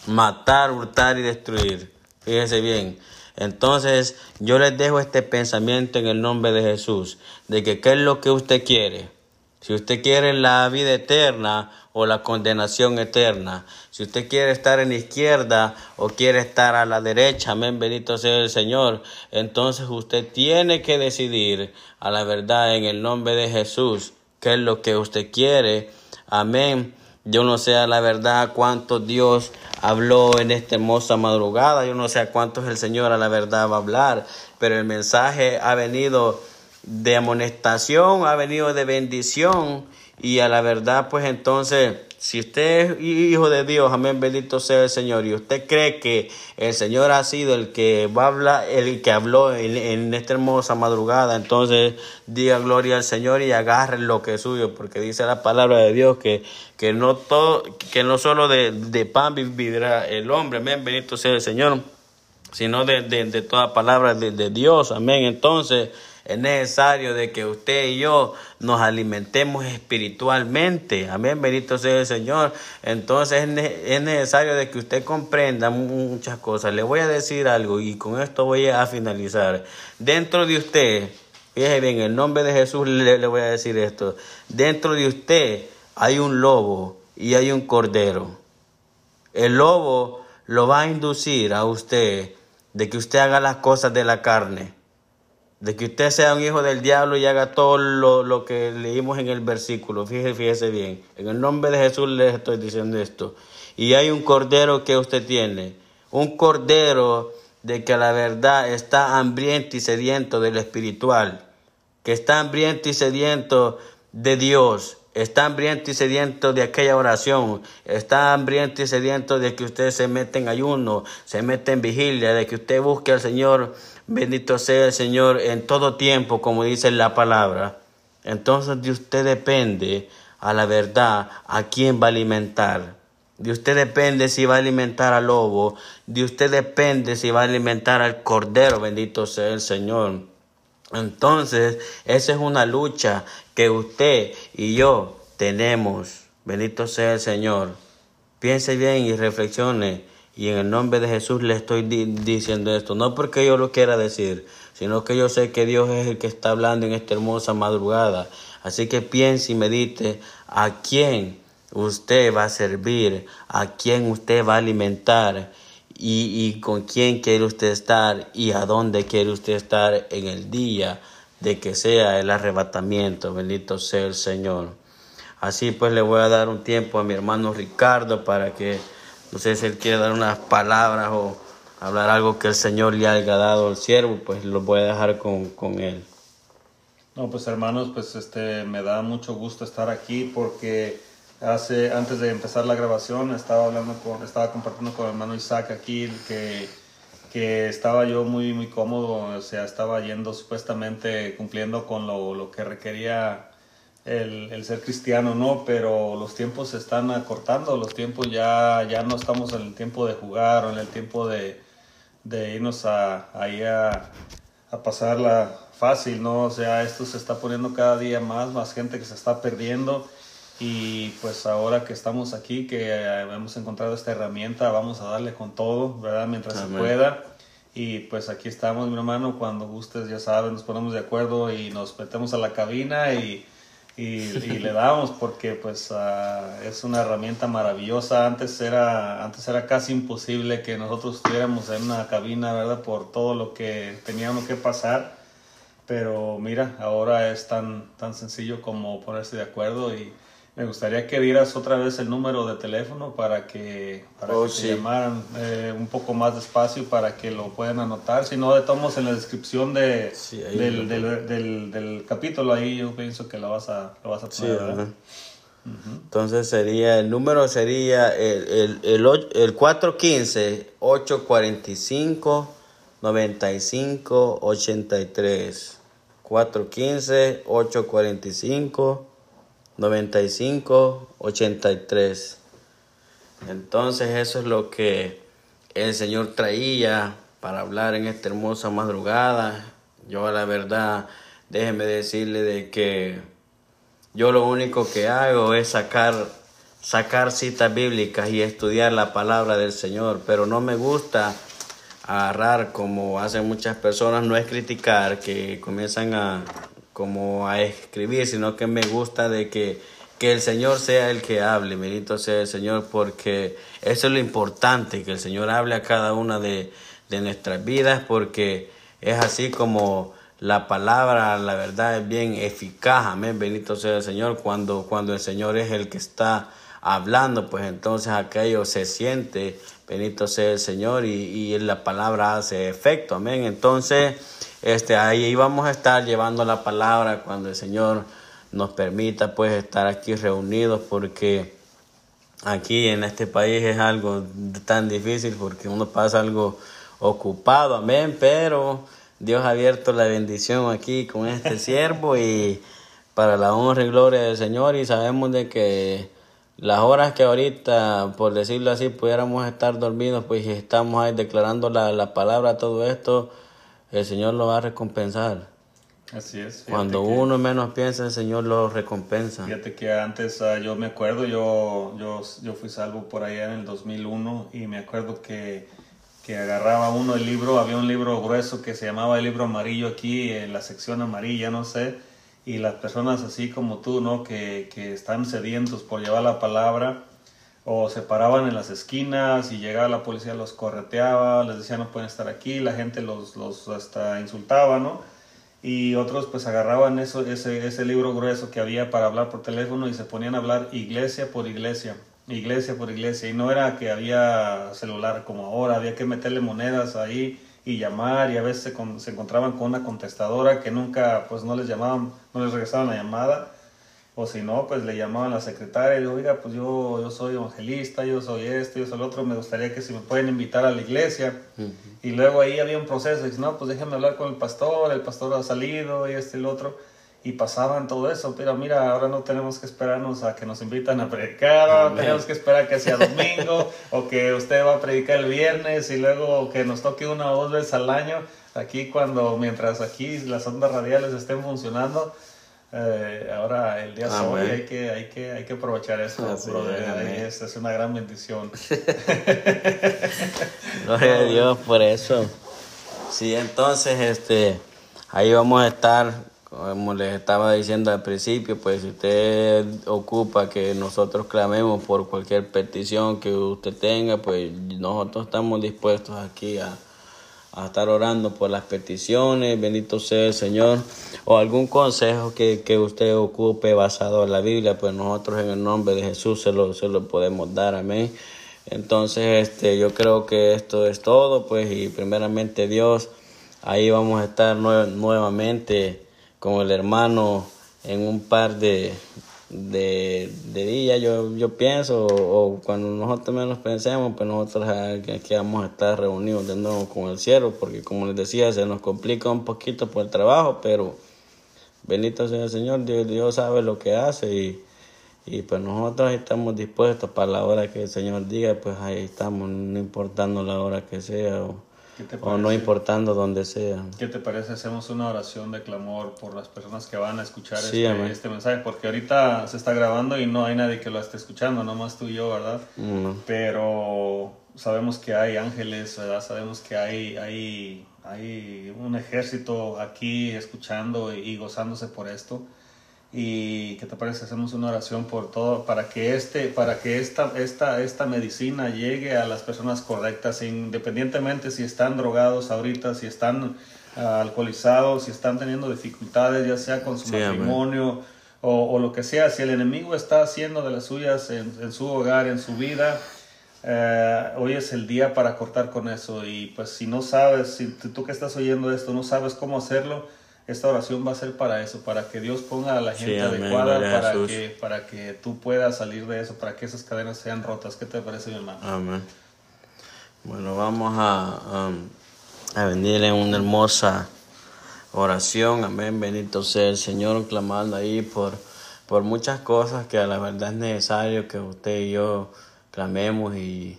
Matar, hurtar y destruir. Fíjese bien. Entonces yo les dejo este pensamiento en el nombre de Jesús, de que qué es lo que usted quiere. Si usted quiere la vida eterna o la condenación eterna. Si usted quiere estar en la izquierda o quiere estar a la derecha, amén, bendito sea el Señor, entonces usted tiene que decidir a la verdad en el nombre de Jesús qué es lo que usted quiere. Amén. Yo no sé a la verdad cuánto Dios habló en esta hermosa madrugada. Yo no sé a cuántos el Señor a la verdad va a hablar. Pero el mensaje ha venido de amonestación, ha venido de bendición y a la verdad pues entonces si usted es hijo de Dios, amén, bendito sea el Señor, y usted cree que el Señor ha sido el que va a hablar, el que habló en, esta hermosa madrugada, entonces diga gloria al Señor y agarre lo que es suyo, porque dice la palabra de Dios que, que no todo, que no solo de, de pan vivirá el hombre, amén, bendito sea el Señor, sino de, de, de toda palabra de Dios, amén, entonces es necesario de que usted y yo nos alimentemos espiritualmente. Amén, bendito sea el Señor. Entonces es necesario de que usted comprenda muchas cosas. Le voy a decir algo y con esto voy a finalizar. Dentro de usted, fíjese bien, en el nombre de Jesús le, le voy a decir esto. Dentro de usted hay un lobo y hay un cordero. El lobo lo va a inducir a usted de que usted haga las cosas de la carne de que usted sea un hijo del diablo y haga todo lo, que leímos en el versículo. Fíjese, fíjese bien. En el nombre de Jesús les estoy diciendo esto. Y hay un cordero que usted tiene. Un cordero de que la verdad está hambriento y sediento de lo espiritual. Que está hambriento y sediento de Dios. Está hambriento y sediento de aquella oración. Está hambriento y sediento de que usted se mete en ayuno, se mete en vigilia, de que usted busque al Señor Bendito sea el Señor en todo tiempo, como dice la palabra. Entonces de usted depende a la verdad a quién va a alimentar. De usted depende si va a alimentar al lobo. De usted depende si va a alimentar al cordero. Bendito sea el Señor. Entonces, esa es una lucha que usted y yo tenemos. Bendito sea el Señor. Piense bien y reflexione. Y en el nombre de Jesús le estoy diciendo esto, no porque yo lo quiera decir, sino que yo sé que Dios es el que está hablando en esta hermosa madrugada. Así que piense y medite a quién usted va a servir, a quién usted va a alimentar y, y con quién quiere usted estar y a dónde quiere usted estar en el día de que sea el arrebatamiento. Bendito sea el Señor. Así pues le voy a dar un tiempo a mi hermano Ricardo para que, no sé si él quiere dar unas palabras o hablar algo que el Señor le haya dado al siervo, pues lo voy a dejar con, con él. No, pues hermanos, pues este me da mucho gusto estar aquí porque hace antes de empezar la grabación estaba hablando con estaba compartiendo con el hermano Isaac aquí que que estaba yo muy, muy cómodo, o sea, estaba yendo supuestamente cumpliendo con lo, lo que requería el, el, ser cristiano, ¿no? Pero los tiempos se están acortando, los tiempos ya, ya no estamos en el tiempo de jugar o en el tiempo de, de irnos a, ahí a, a pasarla fácil, ¿no? O sea, esto se está poniendo cada día más, más gente que se está perdiendo y pues ahora que estamos aquí, que hemos encontrado esta herramienta, vamos a darle con todo, ¿verdad? Mientras se pueda. Y pues aquí estamos, mi hermano, cuando gustes, ya sabes, nos ponemos de acuerdo y nos metemos a la cabina y, y, le damos porque pues uh, es una herramienta maravillosa. Antes era, antes era casi imposible que nosotros estuviéramos en una cabina, ¿verdad? Por todo lo que teníamos que pasar. Pero mira, ahora es tan, tan sencillo como ponerse de acuerdo y me gustaría que dieras otra vez el número de teléfono para que, para oh, que llamaran eh, un poco más despacio para que lo puedan anotar. Si no, de tomos en la descripción de, del, del, del, capítulo, ahí yo pienso que lo vas a, lo vas a poner. Entonces sería, el número sería el, el, el, el 415-845-9583. 415-845. 95, 83. Entonces eso es lo que el Señor traía para hablar en esta hermosa madrugada. Yo la verdad, déjeme decirle de que yo lo único que hago es sacar sacar citas bíblicas y estudiar la palabra del Señor, pero no me gusta agarrar como hacen muchas personas, no es criticar, que comienzan a como a escribir, sino que me gusta de que, que el Señor sea el que hable, bendito sea el Señor, porque eso es lo importante, que el Señor hable a cada una de, de nuestras vidas, porque es así como la palabra, la verdad es bien eficaz, amén, bendito sea el Señor, cuando, cuando el Señor es el que está hablando, pues entonces aquello se siente, bendito sea el Señor, y, y la palabra hace efecto, amén, entonces este, ahí vamos a estar llevando la palabra cuando el Señor nos permita pues estar aquí reunidos porque aquí en este país es algo tan difícil porque uno pasa algo ocupado, amén, pero Dios ha abierto la bendición aquí con este siervo y para la honra y gloria del Señor y sabemos de que las horas que ahorita, por decirlo así, pudiéramos estar dormidos, pues estamos ahí declarando la, la palabra, todo esto, el Señor lo va a recompensar. Así es. Cuando uno menos piensa, el Señor lo recompensa. Fíjate que antes uh, yo me acuerdo, yo, yo, yo fui salvo por allá en el 2001 y me acuerdo que, que agarraba uno el libro, había un libro grueso que se llamaba el libro amarillo aquí, en la sección amarilla, no sé, y las personas así como tú, ¿no? Que, que están sedientos por llevar la palabra, o se paraban en las esquinas y llegaba la policía, los correteaba, les decía no pueden estar aquí, la gente los, los hasta insultaba, ¿no? Y otros pues agarraban eso, ese, ese libro grueso que había para hablar por teléfono y se ponían a hablar iglesia por iglesia, iglesia por iglesia. Y no era que había celular como ahora, había que meterle monedas ahí y llamar y a veces se, se encontraban con una contestadora que nunca pues no les llamaban, no les regresaban la llamada o si no, pues le llamaban a la secretaria y digo, oiga, pues yo, yo soy evangelista, yo soy esto, yo soy el otro, me gustaría que si me pueden invitar a la iglesia. Y luego ahí había un proceso, y dice, no, pues déjame hablar con el pastor, el pastor ha salido y este y el otro. Y pasaban todo eso, pero mira, ahora no tenemos que esperarnos a que nos invitan a predicar, tenemos que esperar que sea domingo, o que usted va a predicar el viernes y luego que nos toque una o dos veces al año. Aquí cuando, mientras aquí las ondas radiales estén funcionando, eh, ahora el día de hoy hay que, hay, que, hay que aprovechar eso, es, es, una gran bendición. Gloria a Dios por eso. Sí, entonces este, ahí vamos a estar como les estaba diciendo al principio, pues si usted ocupa que nosotros clamemos por cualquier petición que usted tenga, pues nosotros estamos dispuestos aquí a, a estar orando por las peticiones, bendito sea el Señor, o algún consejo que, que usted ocupe basado en la Biblia, pues nosotros en el nombre de Jesús se lo, se lo podemos dar, amén. Entonces, este, yo creo que esto es todo, pues, y primeramente Dios, ahí vamos a estar nuevamente con el hermano en un par de, de, días, yo, yo pienso, o, cuando nosotros menos pensemos, pues nosotros aquí vamos a estar reunidos de nuevo con el cielo, porque como les decía, se nos complica un poquito por el trabajo, pero bendito sea el Señor, Dios, Dios sabe lo que hace y, y pues nosotros estamos dispuestos para la hora que el Señor diga, pues ahí estamos, no importando la hora que sea. O no importando donde sea. ¿Qué te parece? Hacemos una oración de clamor por las personas que van a escuchar este, este, mensaje, porque ahorita se está grabando y no hay nadie que lo esté escuchando, nomás tú y yo, ¿verdad? Pero sabemos que hay ángeles, ¿verdad? Sabemos que hay, hay, hay un ejército aquí escuchando y gozándose por esto y qué te parece hacemos una oración por todo para que este para que esta esta esta medicina llegue a las personas correctas independientemente si están drogados ahorita si están ah, alcoholizados si están teniendo dificultades ya sea con su matrimonio o, lo que sea. Si el enemigo está haciendo de las suyas en, su hogar en su vida eh, hoy es el día para cortar con eso. Y pues si no sabes si tú que estás oyendo esto no sabes cómo hacerlo esta oración va a ser para eso, para que Dios ponga a la gente adecuada, para que, para que tú puedas salir de eso, para que esas cadenas sean rotas. ¿Qué te parece, mi hermano? Amén. Bueno, vamos a, a venir en una hermosa oración. Amén. Bendito sea el Señor, clamando ahí por, por muchas cosas que a la verdad es necesario que usted y yo clamemos y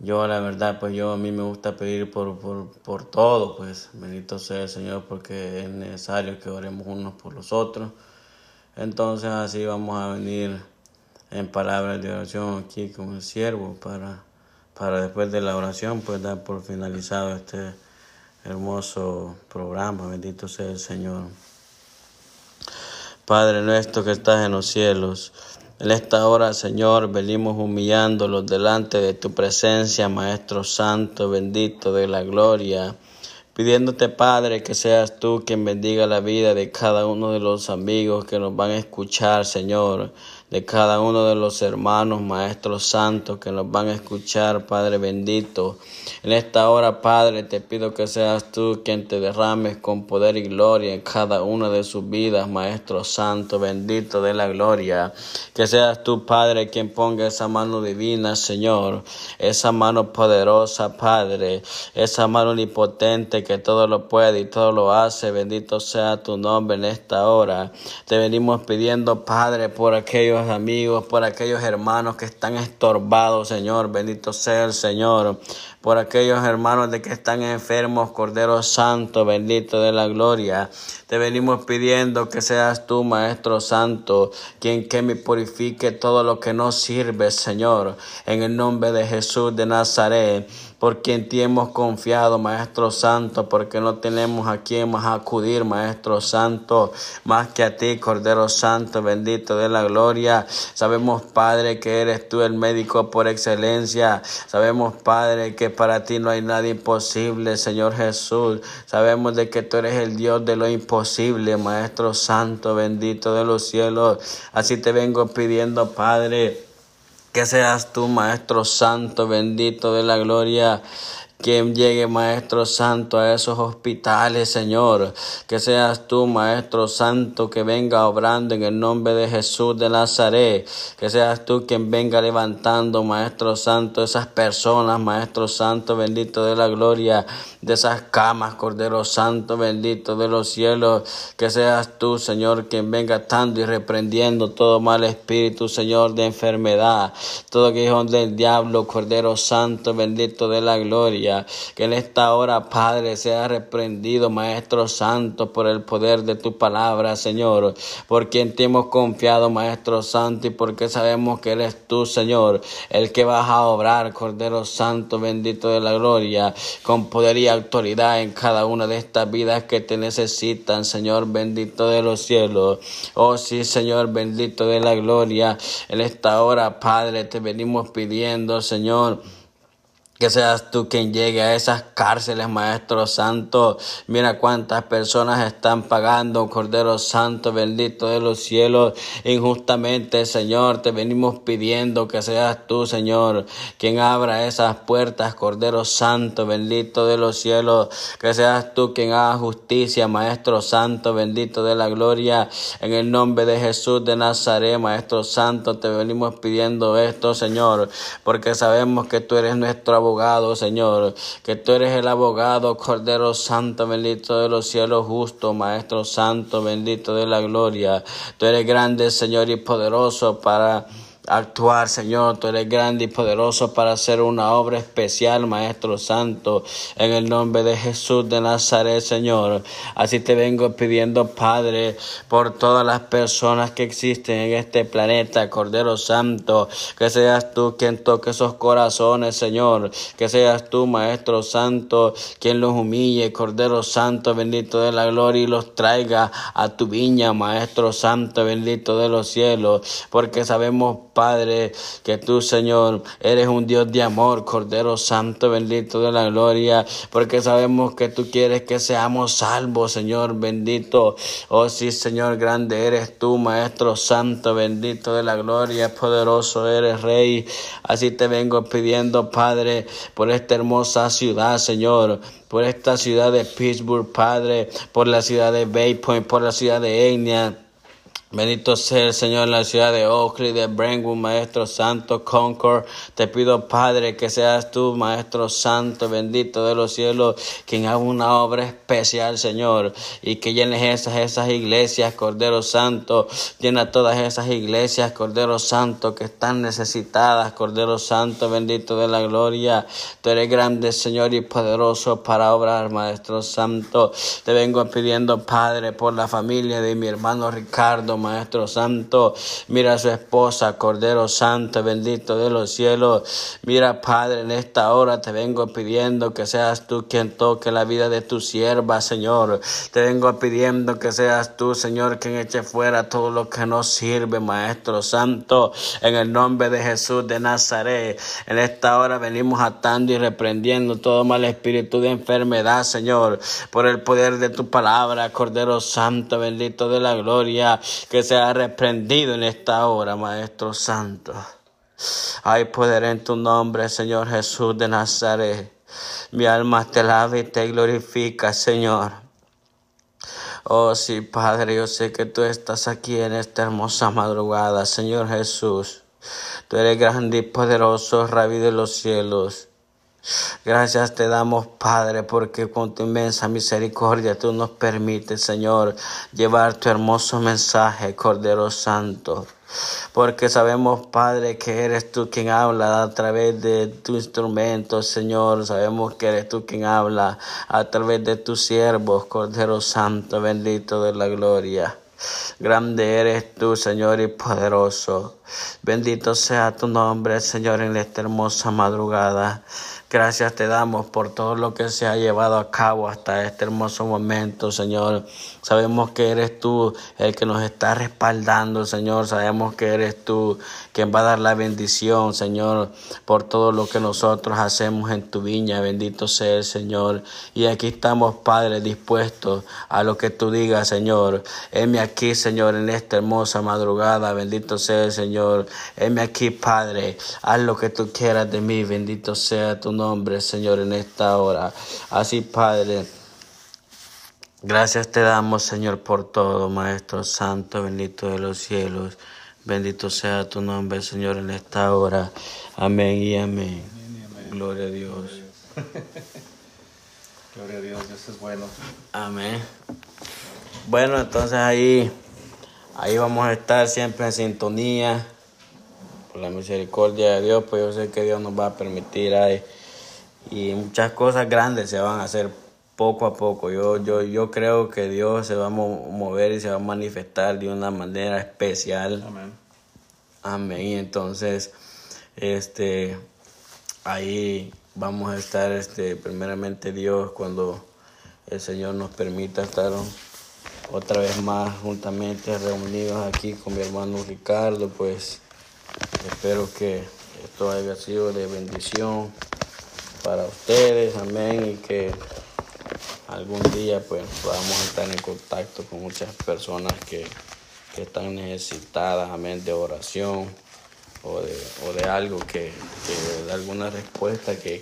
yo la verdad, pues yo a mí me gusta pedir por, por, por todo, pues bendito sea el Señor porque es necesario que oremos unos por los otros. Entonces así vamos a venir en palabras de oración aquí con el siervo para, para después de la oración pues dar por finalizado este hermoso programa. Bendito sea el Señor. Padre nuestro que estás en los cielos. En esta hora, Señor, venimos humillándolos delante de tu presencia, Maestro Santo, bendito de la gloria, pidiéndote, Padre, que seas tú quien bendiga la vida de cada uno de los amigos que nos van a escuchar, Señor de cada uno de los hermanos, maestros santos que nos van a escuchar, Padre bendito. En esta hora, Padre, te pido que seas tú quien te derrames con poder y gloria en cada una de sus vidas, Maestro Santo, bendito de la gloria. Que seas tú, Padre, quien ponga esa mano divina, Señor, esa mano poderosa, Padre, esa mano omnipotente que todo lo puede y todo lo hace. Bendito sea tu nombre en esta hora. Te venimos pidiendo, Padre, por aquellos amigos, por aquellos hermanos que están estorbados, Señor. Bendito sea el Señor. Por aquellos hermanos de que están enfermos, Cordero Santo, bendito de la gloria. Te venimos pidiendo que seas tú, Maestro Santo, quien que me purifique todo lo que no sirve, Señor. En el nombre de Jesús de Nazaret porque en ti hemos confiado, Maestro Santo, porque no tenemos a quien más acudir, Maestro Santo, más que a ti, Cordero Santo, bendito de la gloria. Sabemos, Padre, que eres tú el médico por excelencia. Sabemos, Padre, que para ti no hay nada imposible, Señor Jesús. Sabemos de que tú eres el Dios de lo imposible, Maestro Santo, bendito de los cielos. Así te vengo pidiendo, Padre que seas tú, Maestro Santo, bendito de la gloria que llegue, Maestro Santo, a esos hospitales, Señor. Que seas tú, Maestro Santo, que venga obrando en el nombre de Jesús de Nazaret. Que seas tú quien venga levantando, Maestro Santo, esas personas, Maestro Santo, bendito de la gloria, de esas camas, Cordero Santo, bendito de los cielos. Que seas tú, Señor, quien venga atando y reprendiendo todo mal espíritu, Señor, de enfermedad. Todo que del diablo, Cordero Santo, bendito de la gloria. Que en esta hora, Padre, sea reprendido, Maestro Santo, por el poder de tu palabra, Señor. Por quien te hemos confiado, Maestro Santo, y porque sabemos que eres tú, Señor, el que vas a obrar, Cordero Santo, bendito de la gloria, con poder y autoridad en cada una de estas vidas que te necesitan, Señor, bendito de los cielos. Oh sí, Señor, bendito de la gloria. En esta hora, Padre, te venimos pidiendo, Señor que seas tú quien llegue a esas cárceles, Maestro Santo. Mira cuántas personas están pagando, Cordero Santo, bendito de los cielos, injustamente, Señor. Te venimos pidiendo que seas tú, Señor, quien abra esas puertas, Cordero Santo, bendito de los cielos. Que seas tú quien haga justicia, Maestro Santo, bendito de la gloria. En el nombre de Jesús de Nazaret, Maestro Santo, te venimos pidiendo esto, Señor, porque sabemos que tú eres nuestro abogado, Señor, que tú eres el abogado, Cordero Santo, bendito de los cielos, justo, Maestro Santo, bendito de la gloria. Tú eres grande, Señor, y poderoso para actuar, Señor. Tú eres grande y poderoso para hacer una obra especial, Maestro Santo, en el nombre de Jesús de Nazaret, Señor. Así te vengo pidiendo, Padre, por todas las personas que existen en este planeta, Cordero Santo, que seas tú quien toque esos corazones, Señor. Que seas tú, Maestro Santo, quien los humille, Cordero Santo, bendito de la gloria, y los traiga a tu viña, Maestro Santo, bendito de los cielos, porque sabemos, Padre, que tú, Señor, eres un Dios de amor, Cordero Santo, bendito de la gloria, porque sabemos que tú quieres que seamos salvos, Señor, bendito. Oh sí, Señor, grande eres tú, Maestro Santo, bendito de la gloria, poderoso eres Rey. Así te vengo pidiendo, Padre, por esta hermosa ciudad, Señor por esta ciudad de Pittsburgh, Padre, por la ciudad de Bay Point, por la ciudad de Enya. Bendito sea el Señor en la ciudad de Oakley, de Brentwood, Maestro Santo, Concord. Te pido, Padre, que seas tú, Maestro Santo, bendito de los cielos, quien haga una obra especial, Señor, y que llenes esas, esas iglesias, Cordero Santo. Llena todas esas iglesias, Cordero Santo, que están necesitadas, Cordero Santo, bendito de la gloria. Tú eres grande, Señor, y poderoso para obrar, Maestro Santo. Te vengo pidiendo, Padre, por la familia de mi hermano Ricardo, Maestro Santo. Mira a su esposa, Cordero Santo, bendito de los cielos. Mira, Padre, en esta hora te vengo pidiendo que seas tú quien toque la vida de tu sierva, Señor. Te vengo pidiendo que seas tú, Señor, quien eche fuera todo lo que no sirve, Maestro Santo. En el nombre de Jesús de Nazaret. En esta hora venimos atando y reprendiendo todo mal espíritu de enfermedad, Señor. Por el poder de tu palabra, Cordero Santo, bendito de la gloria que sea reprendido en esta hora, Maestro Santo. Hay poder en tu nombre, Señor Jesús de Nazaret. Mi alma te lava y te glorifica, Señor. Oh sí, Padre, yo sé que tú estás aquí en esta hermosa madrugada, Señor Jesús. Tú eres grande y poderoso, Rabí de los cielos. Gracias te damos, Padre, porque con tu inmensa misericordia tú nos permites, Señor, llevar tu hermoso mensaje, Cordero Santo. Porque sabemos, Padre, que eres tú quien habla a través de tu instrumento, Señor. Sabemos que eres tú quien habla a través de tus siervos, Cordero Santo, bendito de la gloria. Grande eres tú, Señor, y poderoso. Bendito sea tu nombre, Señor, en esta hermosa madrugada. Gracias te damos por todo lo que se ha llevado a cabo hasta este hermoso momento, Señor. Sabemos que eres tú el que nos está respaldando, Señor. Sabemos que eres tú quien va a dar la bendición, Señor, por todo lo que nosotros hacemos en tu viña. Bendito sea el Señor. Y aquí estamos, Padre, dispuestos a lo que tú digas, Señor. Heme aquí, Señor, en esta hermosa madrugada. Bendito sea el Señor. Heme aquí, Padre. Haz lo que tú quieras de mí. Bendito sea tu nombre, Señor, en esta hora. Así, Padre. Gracias te damos, Señor, por todo, Maestro Santo, bendito de los cielos. Bendito sea tu nombre, Señor, en esta hora. Amén y amén. Gloria a Dios. Gloria a Dios, Dios es bueno. Amén. Bueno, entonces ahí, ahí vamos a estar siempre en sintonía. Por la misericordia de Dios, pues yo sé que Dios nos va a permitir ahí y muchas cosas grandes se van a hacer poco a poco. Yo, yo, yo creo que Dios se va a mover y se va a manifestar de una manera especial. Amén. Amén. Y entonces, este, ahí vamos a estar, este, primeramente Dios, cuando el Señor nos permita estar otra vez más juntamente reunidos aquí con mi hermano Ricardo, pues espero que esto haya sido de bendición para ustedes, amén, y que algún día pues podamos estar en contacto con muchas personas que, están necesitadas, amén, de oración o de, o de algo que, de alguna respuesta que,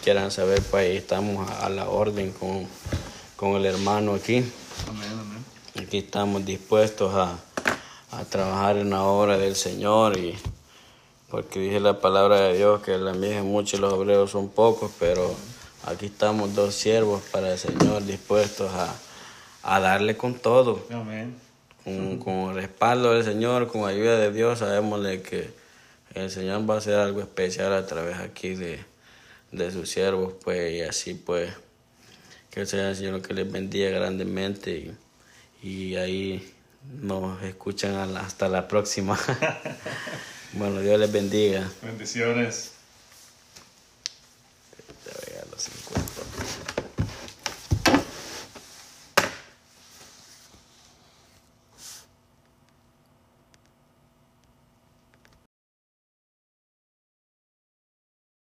quieran saber, pues ahí estamos a, la orden con, con el hermano aquí. Amén, amén. Aquí estamos dispuestos a, a trabajar en la obra del Señor y porque dice la palabra de Dios que la mies es mucho y los obreros son pocos, pero Aquí estamos dos siervos para el Señor dispuestos a, darle con todo. Amén. Con, el respaldo del Señor, con ayuda de Dios, sabemos que el Señor va a hacer algo especial a través aquí de, sus siervos, pues, y así pues, que el Señor, el Señor que les bendiga grandemente y, y ahí nos escuchan hasta la próxima. bueno, Dios les bendiga. Bendiciones. 50.